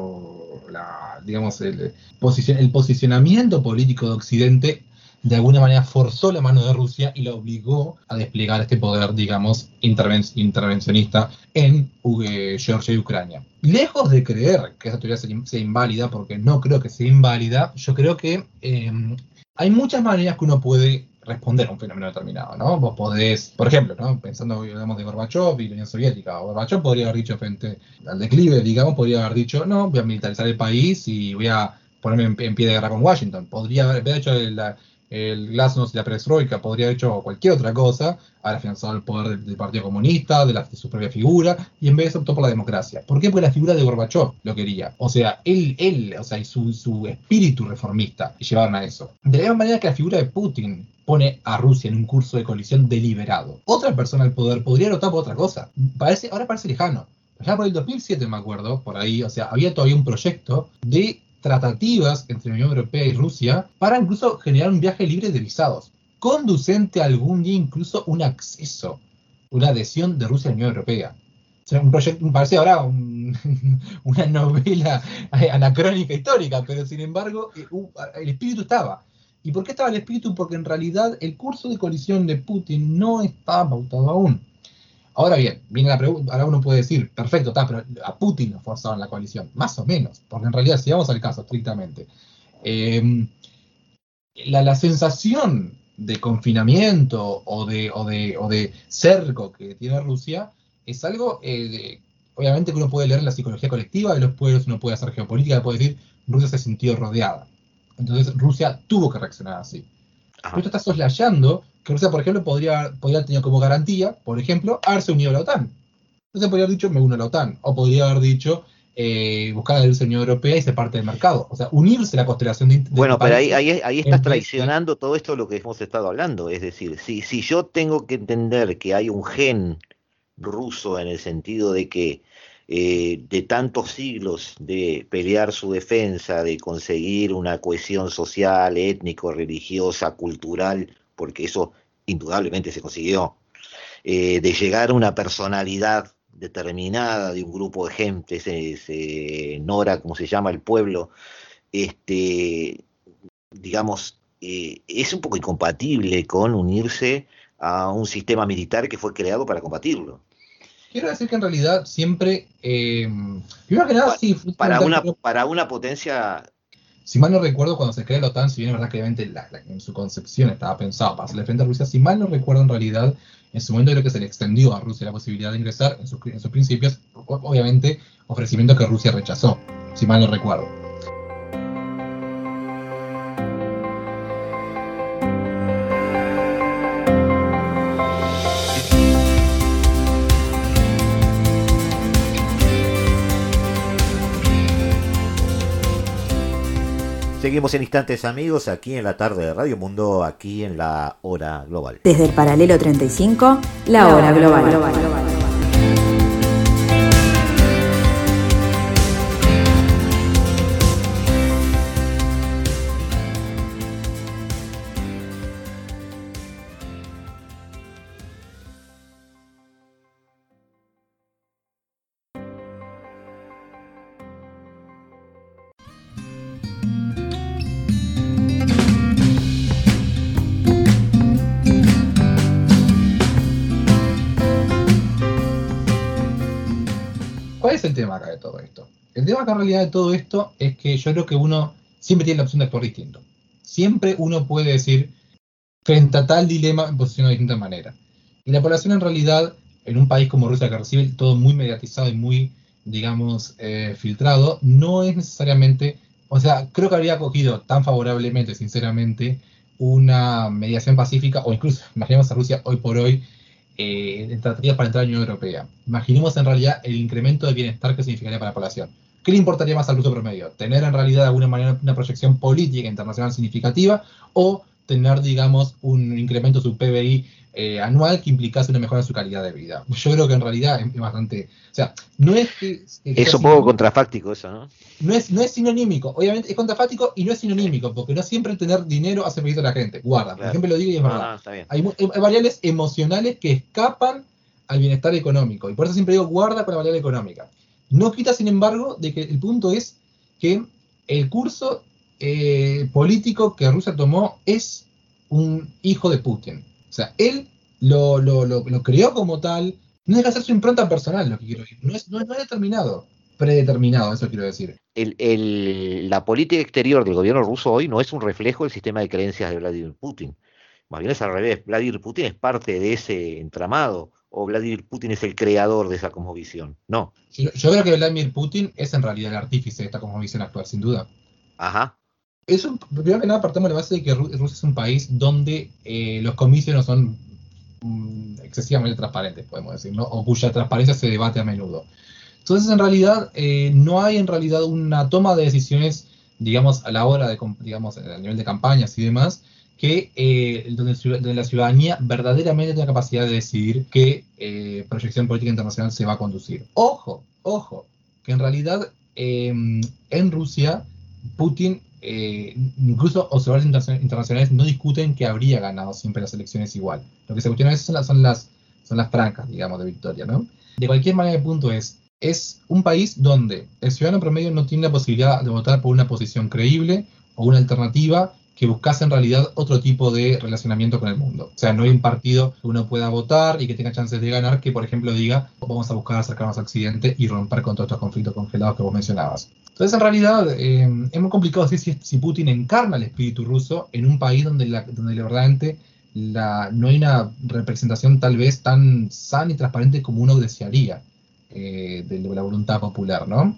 digamos, el, el posicionamiento político de Occidente de alguna manera forzó la mano de Rusia y la obligó a desplegar este poder, digamos, intervencionista en eh, Georgia y Ucrania. Lejos de creer que esa teoría sea, inválida, porque no creo que sea inválida, yo creo que em, hay muchas maneras que uno puede responder a un fenómeno determinado, ¿no? Vos podés, por ejemplo, ¿no? Pensando, digamos, de Gorbachev y la Unión Soviética, Gorbachev podría haber dicho frente al declive, digamos, podría haber dicho, no, voy a militarizar el país y voy a ponerme en, pie de guerra con Washington. Podría haber hecho la, el Glasnost y la perestroika, podría haber hecho cualquier otra cosa, haber afianzado el poder del, Partido Comunista, de, la, su propia figura, y en vez optó por la democracia. ¿Por qué? Porque la figura de Gorbachev lo quería. O sea, él, él o sea, y su, su espíritu reformista llevaron a eso. De la misma manera que la figura de Putin pone a Rusia en un curso de colisión deliberado. Otra persona al poder podría optado por otra cosa. Parece, ahora parece lejano. Ya por el 2007 me acuerdo, por ahí, o sea, había todavía un proyecto de tratativas entre la Unión Europea y Rusia para incluso generar un viaje libre de visados, conducente algún día incluso un acceso, una adhesión de Rusia a la Unión Europea. O sea, un proyecto, parece ahora una novela anacrónica histórica, pero sin embargo eh, el espíritu estaba. ¿Y por qué estaba el espíritu? Porque en realidad el curso de colisión de Putin no estaba pautado aún. Ahora bien, viene la pregunta, ahora uno puede decir, perfecto, está, pero a Putin lo forzaron la coalición, más o menos, porque en realidad, si vamos al caso estrictamente, em, la, sensación de confinamiento o de, o, de, o de cerco que tiene Rusia es algo, eh, obviamente, que uno puede leer en la psicología colectiva de los pueblos, uno puede hacer geopolítica, puede decir, Rusia se sintió rodeada. Entonces, Rusia tuvo que reaccionar así. Pero esto está soslayando Rusia, por ejemplo, podría, podría haber tenido como garantía, por ejemplo, haberse unido a la OTAN. Entonces podría haber dicho, me uno a la OTAN. O podría haber dicho, eh, buscar la Unión Europea y ser parte del mercado. O sea, unirse a la constelación de... bueno, pero ahí, ahí, estás traicionando todo esto de lo que hemos estado hablando. Es decir, si, si yo tengo que entender que hay un gen ruso en el sentido de que eh, de tantos siglos de pelear su defensa, de conseguir una cohesión social, étnico, religiosa, cultural, porque eso indudablemente se consiguió, eh, de llegar a una personalidad determinada de un grupo de gente, se, Nora, como se llama el pueblo, este, digamos, eh, es un poco incompatible con unirse a un sistema militar que fue creado para combatirlo. Quiero decir que en realidad siempre, eh, para, una, para una potencia si mal no recuerdo, cuando se crea la OTAN, si bien es verdad que obviamente en su concepción estaba pensado para hacerle frente a Rusia, si mal no recuerdo en realidad, en su momento creo que se le extendió a Rusia la posibilidad de ingresar en sus, principios, obviamente ofrecimiento que Rusia rechazó, si mal no recuerdo. Seguimos en instantes amigos aquí en la tarde de Radio Mundo, aquí en la hora global. Desde el paralelo 35, la, hora, global. global. El tema acá de todo esto? El tema acá en realidad de todo esto es que yo creo que uno siempre tiene la opción de actuar distinto. Siempre uno puede decir, frente a tal dilema, me posiciono de distinta manera. Y la población en realidad, en un país como Rusia que recibe todo muy mediatizado y muy, digamos, eh, filtrado, no es necesariamente, o sea, creo que habría acogido tan favorablemente, sinceramente, una mediación pacífica, o incluso, imaginemos a Rusia hoy por hoy, eh, trataría para entrar a la Unión Europea. Imaginemos en realidad el incremento de bienestar que significaría para la población. ¿Qué le importaría más al ruso promedio? ¿Tener en realidad de alguna manera una proyección política internacional significativa o tener, digamos, un incremento de su PBI eh, anual que implicase una mejora en su calidad de vida. Yo creo que en realidad es, bastante. O sea, no es que. es un poco contrafáctico eso, ¿no? No es, no es sinonímico. Obviamente es contrafáctico y no es sinonímico, porque no siempre tener dinero hace feliz a la gente. Guarda, por ejemplo, lo digo y es verdad. hay, variables emocionales que escapan al bienestar económico. Y por eso siempre digo guarda con la variable económica. No quita, sin embargo, de que el punto es que el curso eh, político que Rusia tomó es un hijo de Putin. O sea, él lo, lo, lo, creó como tal, no deja hacer su impronta personal, lo que quiero decir. No es, no, no es determinado, predeterminado, eso quiero decir. El, el, la política exterior del gobierno ruso hoy no es un reflejo del sistema de creencias de Vladimir Putin. Más bien es al revés. Vladimir Putin es parte de ese entramado o Vladimir Putin es el creador de esa cosmovisión. No. Yo, yo creo que Vladimir Putin es en realidad el artífice de esta cosmovisión actual, sin duda. Ajá es primero que nada partamos de la base de que Rusia es un país donde eh, los comicios no son mm, excesivamente transparentes, podemos decir, ¿no? o cuya transparencia se debate a menudo. Entonces, en realidad, eh, no hay en realidad una toma de decisiones, digamos, a la hora de, digamos, a nivel de campañas y demás, que eh, donde, la ciudadanía verdaderamente tenga capacidad de decidir qué proyección política internacional se va a conducir. Ojo, ojo, que en realidad en Rusia Putin eh, incluso observadores internacionales no discuten que habría ganado siempre las elecciones igual. Lo que se cuestiona son las, son las, son las francas, digamos, de victoria, ¿no? De cualquier manera, el punto es, es un país donde el ciudadano promedio no tiene la posibilidad de votar por una posición creíble o una alternativa que buscase en realidad otro tipo de relacionamiento con el mundo. O sea, no hay un partido que uno pueda votar y que tenga chances de ganar que, por ejemplo, diga, vamos a buscar acercarnos a Occidente y romper con todos estos conflictos congelados que vos mencionabas. Entonces, en realidad, eh, es muy complicado decir si, Putin encarna el espíritu ruso en un país donde, la, donde verdaderamente la, no hay una representación tal vez tan sana y transparente como uno desearía eh, de, la voluntad popular, ¿no?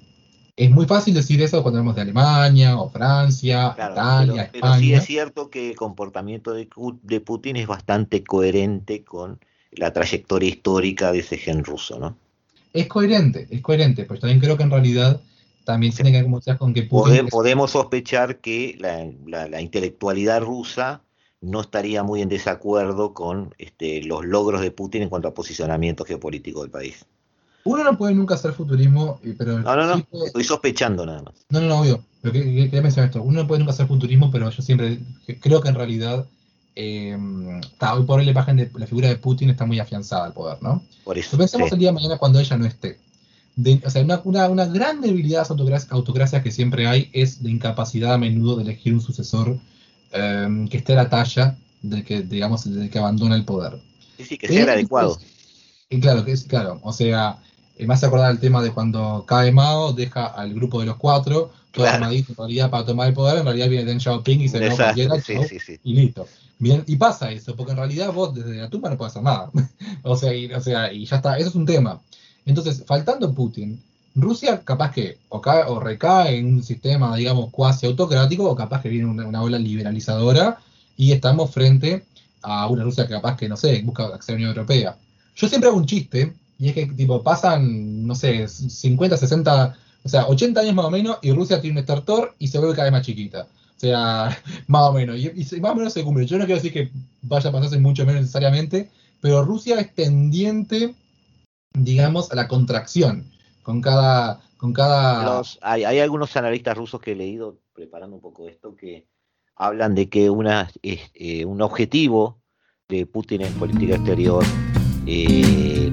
Es muy fácil decir eso cuando hablamos de Alemania o Francia, Italia, España. Pero sí es cierto que el comportamiento de, de, Putin es bastante coherente con la trayectoria histórica de ese gen ruso, ¿no? Es coherente, es coherente, pero también creo que en realidad también tiene que ver con que Podemos, sospechar que la, intelectualidad rusa no estaría muy en desacuerdo con este, los logros de Putin en cuanto a posicionamiento geopolítico del país. Uno no puede nunca hacer futurismo, pero... No, no, no, estoy sospechando nada más. No, no, no, obvio. Pero quería mencionar esto. Uno no puede nunca hacer futurismo, pero yo siempre creo que en realidad eh, hoy por hoy la imagen de la figura de Putin está muy afianzada al poder, ¿no? Por eso. pensemos el día de mañana cuando ella no esté o sea, una, una, gran debilidad de las autocracias, que siempre hay es la incapacidad a menudo de elegir un sucesor em, que esté a la talla del que, digamos, del que abandona el poder. Sí, sí, que sea el adecuado. Y claro, que es, claro, o sea, eh, me hace acordar el tema de cuando cae Mao, deja al grupo de los cuatro, todo armadito en realidad para tomar el poder, en realidad viene Deng Xiaoping y se lo y listo. Bien, y pasa eso, porque en realidad vos desde la tumba no puedes hacer nada. o, sea, y, o sea, y ya está, eso es un tema. Entonces, faltando Putin, Rusia capaz que o, cae, o recae en un sistema, digamos, cuasi autocrático, o capaz que viene una, ola liberalizadora y estamos frente a una Rusia que capaz que, no sé, busca acceder a la Unión Europea. Yo siempre hago un chiste, y es que, tipo, pasan, no sé, 50, 60, o sea, 80 años más o menos, y Rusia tiene un estertor y se vuelve cada vez más chiquita. O sea, más o menos. Y, más o menos se cumple. Yo no quiero decir que vaya a pasarse mucho menos necesariamente, pero Rusia es tendiente, digamos, a la contracción con cada... Con cada... hay, algunos analistas rusos que he leído, preparando un poco esto, que hablan de que una, eh, un objetivo de Putin en política exterior, eh,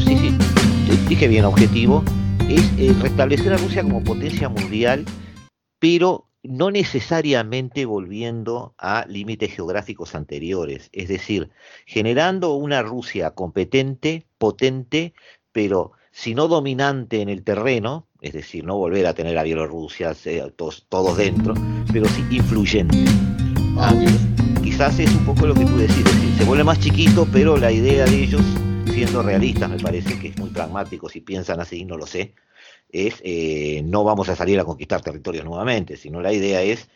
sí, sí, dije bien objetivo, es eh, restablecer a Rusia como potencia mundial, pero no necesariamente volviendo a límites geográficos anteriores, es decir, generando una Rusia competente, potente, pero si no dominante en el terreno, es decir, no volver a tener a Bielorrusia, todos, todos, dentro, pero sí influyente. Ah, quizás es un poco lo que tú decís, se vuelve más chiquito, pero la idea de ellos siendo realistas, me parece que es muy pragmático, si piensan así, no lo sé, es eh, no vamos a salir a conquistar territorios nuevamente, sino la idea es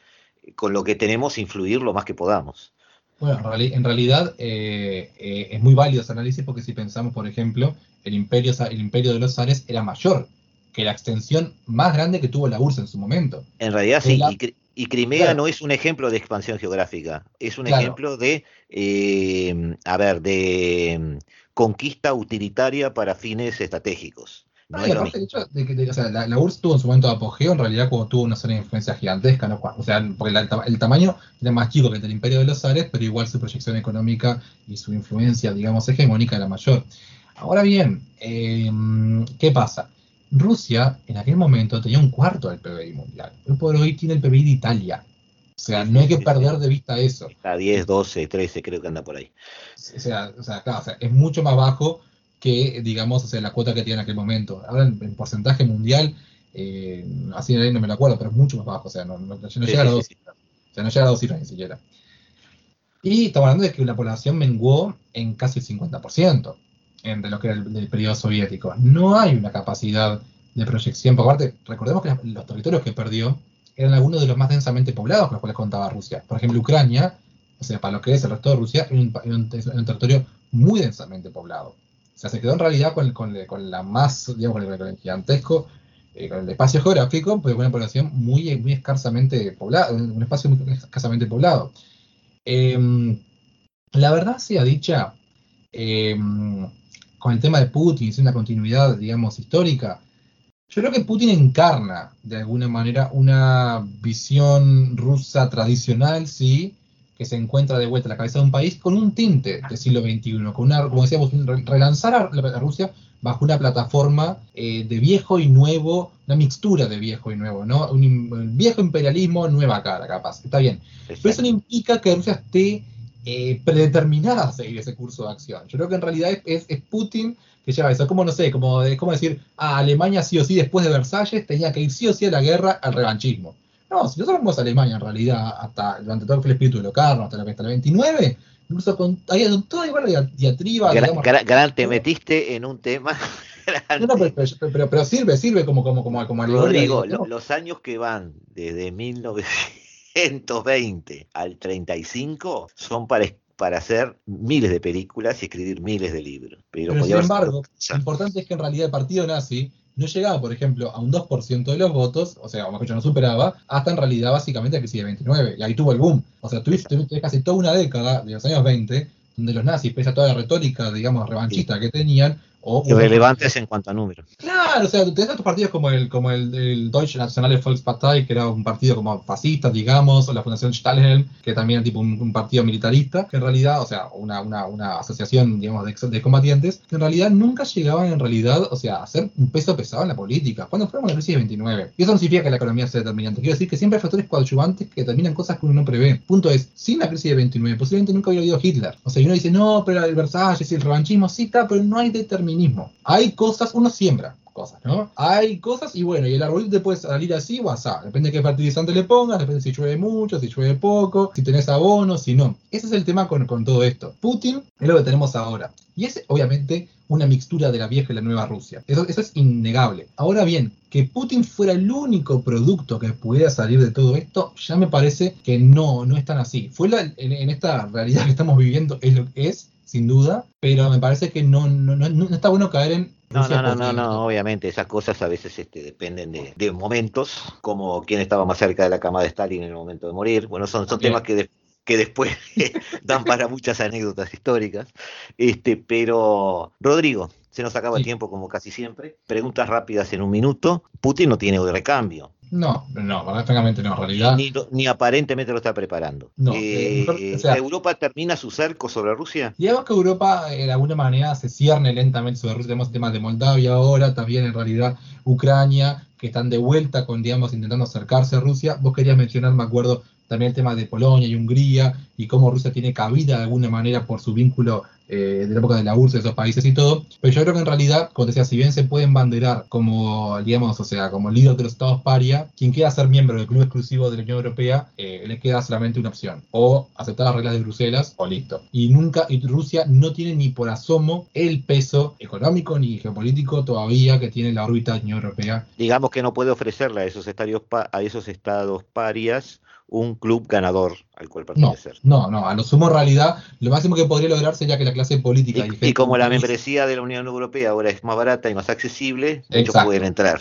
con lo que tenemos influir lo más que podamos. Bueno, en realidad eh, eh, es muy válido ese análisis porque si pensamos, por ejemplo, el imperio, el imperio de los zares era mayor que la extensión más grande que tuvo la URSS en su momento. En realidad sí, y, Crimea no es un ejemplo de expansión geográfica, es un ejemplo de, a ver, de conquista utilitaria para fines estratégicos. No aparte el hecho de que la, URSS tuvo en su momento de apogeo, en realidad como tuvo una zona de influencia gigantesca, ¿no? o sea, porque el tamaño era más chico que el del Imperio de los Zares, pero igual su proyección económica y su influencia, digamos, hegemónica era mayor. Ahora bien, em, ¿qué pasa? Rusia en aquel momento tenía un cuarto del PBI mundial. Hoy por hoy tiene el PBI de Italia. O sea, no hay que perder de vista eso. Está 10, 12, 13, creo que anda por ahí. O sea, o sea, claro, o sea, es mucho más bajo que, digamos, o sea, la cuota que tiene en aquel momento. Ahora, en, porcentaje mundial, eh, así no me lo acuerdo, pero es mucho más bajo. O sea, no, no, llega a la dos cifras. O sea, no llega a dos cifras ni siquiera. Y estamos hablando de que la población menguó en casi el 50% de lo que era el, periodo soviético. No hay una capacidad de proyección. Por aparte, recordemos que los territorios que perdió eran algunos de los más densamente poblados con los cuales contaba Rusia. Por ejemplo, Ucrania, o sea, para lo que es el resto de Rusia, es un, territorio muy densamente poblado. O sea, se quedó en realidad con, la más, digamos, con el, gigantesco, eh, con el espacio geográfico, pero con una población muy, muy escasamente poblada, un espacio muy escasamente poblado. Em, la verdad sea dicha, em, con el tema de Putin, sin una continuidad, digamos, histórica, yo creo que Putin encarna de alguna manera una visión rusa tradicional, sí, que se encuentra de vuelta en la cabeza de un país con un tinte del siglo XXI, con una, como decíamos, relanzar a, Rusia bajo una plataforma eh, de viejo y nuevo, una mixtura de viejo y nuevo, ¿no? Un, viejo imperialismo, nueva cara, capaz. Está bien. Pero eso no implica que Rusia esté eh, predeterminada a seguir ese curso de acción. Yo creo que en realidad es, es Putin que lleva eso. Como no sé, como, de, como decir, a Alemania sí o sí después de Versalles tenía que ir sí o sí a la guerra al revanchismo. No, si nosotros vamos a Alemania en realidad, hasta durante todo el espíritu de Locarno, hasta la, hasta 29, incluso con, había toda igual diatriba. Gran, te metiste en un tema. no, no, pero, pero, sirve, sirve como, como, como, como Rodrigo, los años que van desde 1920 al 35 son para para hacer miles de películas y escribir miles de libros. Pero, sin embargo, lo importante es que en realidad el partido nazi no llegaba, por ejemplo, a un 2% de los votos, o sea, o mejor no superaba, hasta en realidad básicamente a que sigue 29, y ahí tuvo el boom. O sea, tuviste, tuviste casi toda una década de los años 20 donde los nazis, pese a toda la retórica, digamos, revanchista que tenían, o Irrelevantes en cuanto a números. Claro, o sea, tenés otros partidos como el, como el, el Deutsche Nationale Volkspartei, que era un partido como fascista, digamos, o la Fundación Stahlhelm, que también era tipo un, partido militarista, que en realidad, o sea, una, una, una asociación, digamos, de, de, combatientes, que en realidad nunca llegaban en realidad, o sea, a ser un peso pesado en la política. Cuando fueron la crisis de 29. Y eso no significa que la economía sea determinante. Quiero decir que siempre hay factores coadyuvantes que determinan cosas que uno no prevé. Punto es, sin la crisis de 29, posiblemente nunca hubiera habido Hitler. O sea, y uno dice, no, pero el Versalles y el revanchismo, sí está, pero no hay determinación hay cosas, uno siembra cosas, ¿no? Hay cosas y bueno, y el arbolito te puede salir así o así, depende de qué fertilizante le pongas, depende si llueve mucho, si llueve poco, si tenés abono, si no. Ese es el tema con, todo esto. Putin es lo que tenemos ahora. Y es obviamente una mixtura de la vieja y la nueva Rusia. Eso, es innegable. Ahora bien, que Putin fuera el único producto que pudiera salir de todo esto, ya me parece que no, no es tan así. Fue en, esta realidad que estamos viviendo, es lo que es, sin duda, pero me parece que no, no, no, no está bueno caer en no, no, no, no, no, obviamente esas cosas a veces este, dependen de, momentos, como quién estaba más cerca de la cama de Stalin en el momento de morir. Bueno, son, son temas que, que después dan para muchas anécdotas históricas. Este, pero, Rodrigo, se nos acaba el tiempo como casi siempre. Preguntas rápidas en un minuto. Putin no tiene recambio. No, no, francamente no, en realidad. Ni, aparentemente lo está preparando. No, eh, eh, ¿Europa termina su cerco sobre Rusia? Digamos que Europa eh, de alguna manera se cierne lentamente sobre Rusia. Tenemos temas de Moldavia ahora, también en realidad Ucrania, que están de vuelta con, digamos, intentando acercarse a Rusia. Vos querías mencionar, me acuerdo, también el tema de Polonia y Hungría y cómo Rusia tiene cabida de alguna manera por su vínculo eh, de la época de la URSS de esos países y todo. Pero yo creo que en realidad, como decía, si bien se pueden banderar como, digamos, o sea, como líder de los estados paria, quien quiera ser miembro del club exclusivo de la Unión Europea, eh, le queda solamente una opción. O aceptar las reglas de Bruselas o listo. Y nunca, y Rusia no tiene ni por asomo el peso económico ni geopolítico todavía que tiene la órbita de la Unión Europea. Digamos que no puede ofrecerle a esos, estadios a esos estados parias un club ganador al cual pertenecer. No, no, a lo sumo en realidad, lo máximo que podría lograr sería que la clase política... Y, y como la membresía de la Unión Europea ahora es más barata y más accesible, muchos pueden entrar.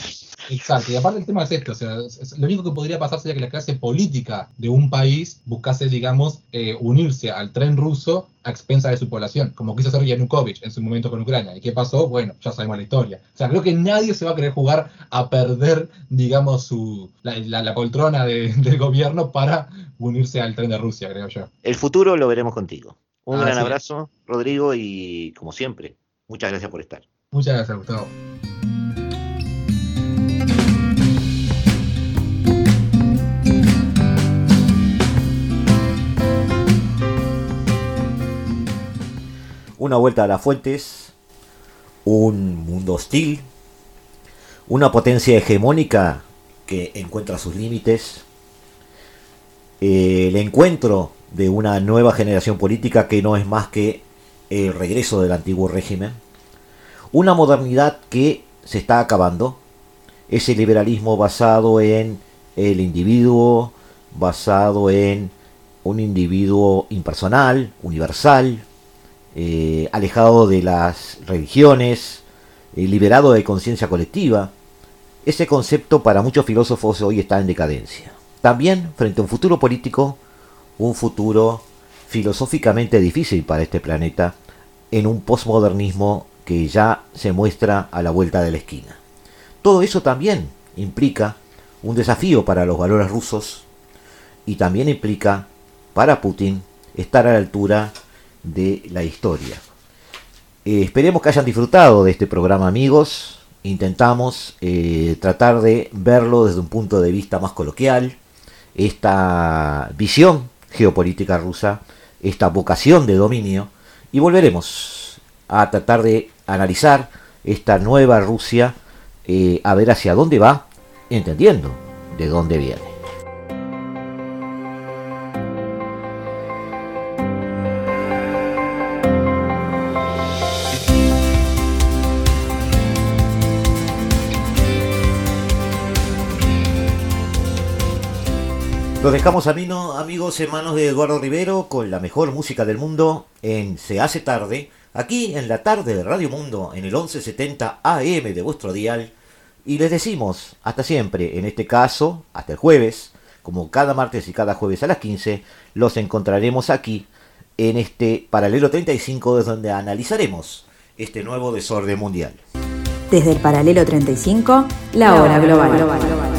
Exacto, y aparte el tema es esto, o sea, lo único que podría pasar sería que la clase política de un país buscase, digamos, eh, unirse al tren ruso a expensa de su población, como quiso hacer Yanukovych en su momento con Ucrania. ¿Y qué pasó? Bueno, ya sabemos la historia. O sea, creo que nadie se va a querer jugar a perder, digamos, su, la, poltrona del gobierno para unirse al tren de Rusia, creo yo. El futuro lo veremos contigo. Un gran abrazo, Rodrigo, y como siempre, muchas gracias por estar. Muchas gracias, Gustavo. Una vuelta a las fuentes, un mundo hostil, una potencia hegemónica que encuentra sus límites, el encuentro de una nueva generación política que no es más que el regreso del antiguo régimen, una modernidad que se está acabando, ese liberalismo basado en el individuo, basado en un individuo impersonal, universal, eh, alejado de las religiones, eh, liberado de conciencia colectiva, ese concepto para muchos filósofos hoy está en decadencia. También frente a un futuro político, un futuro filosóficamente difícil para este planeta, en un posmodernismo que ya se muestra a la vuelta de la esquina. Todo eso también implica un desafío para los valores rusos y también implica para Putin estar a la altura de la historia. Eh, esperemos que hayan disfrutado de este programa amigos. Intentamos eh, tratar de verlo desde un punto de vista más coloquial, esta visión geopolítica rusa, esta vocación de dominio, y volveremos a tratar de analizar esta nueva Rusia, eh, a ver hacia dónde va, entendiendo de dónde viene. Los dejamos a amigos en manos de Eduardo Rivero con la mejor música del mundo en Se hace tarde, aquí en la tarde de Radio Mundo en el 1170 AM de vuestro dial. Y les decimos hasta siempre, en este caso, hasta el jueves, como cada martes y cada jueves a las 15, los encontraremos aquí en este paralelo 35 desde donde analizaremos este nuevo desorden mundial. Desde el paralelo 35, la hora global.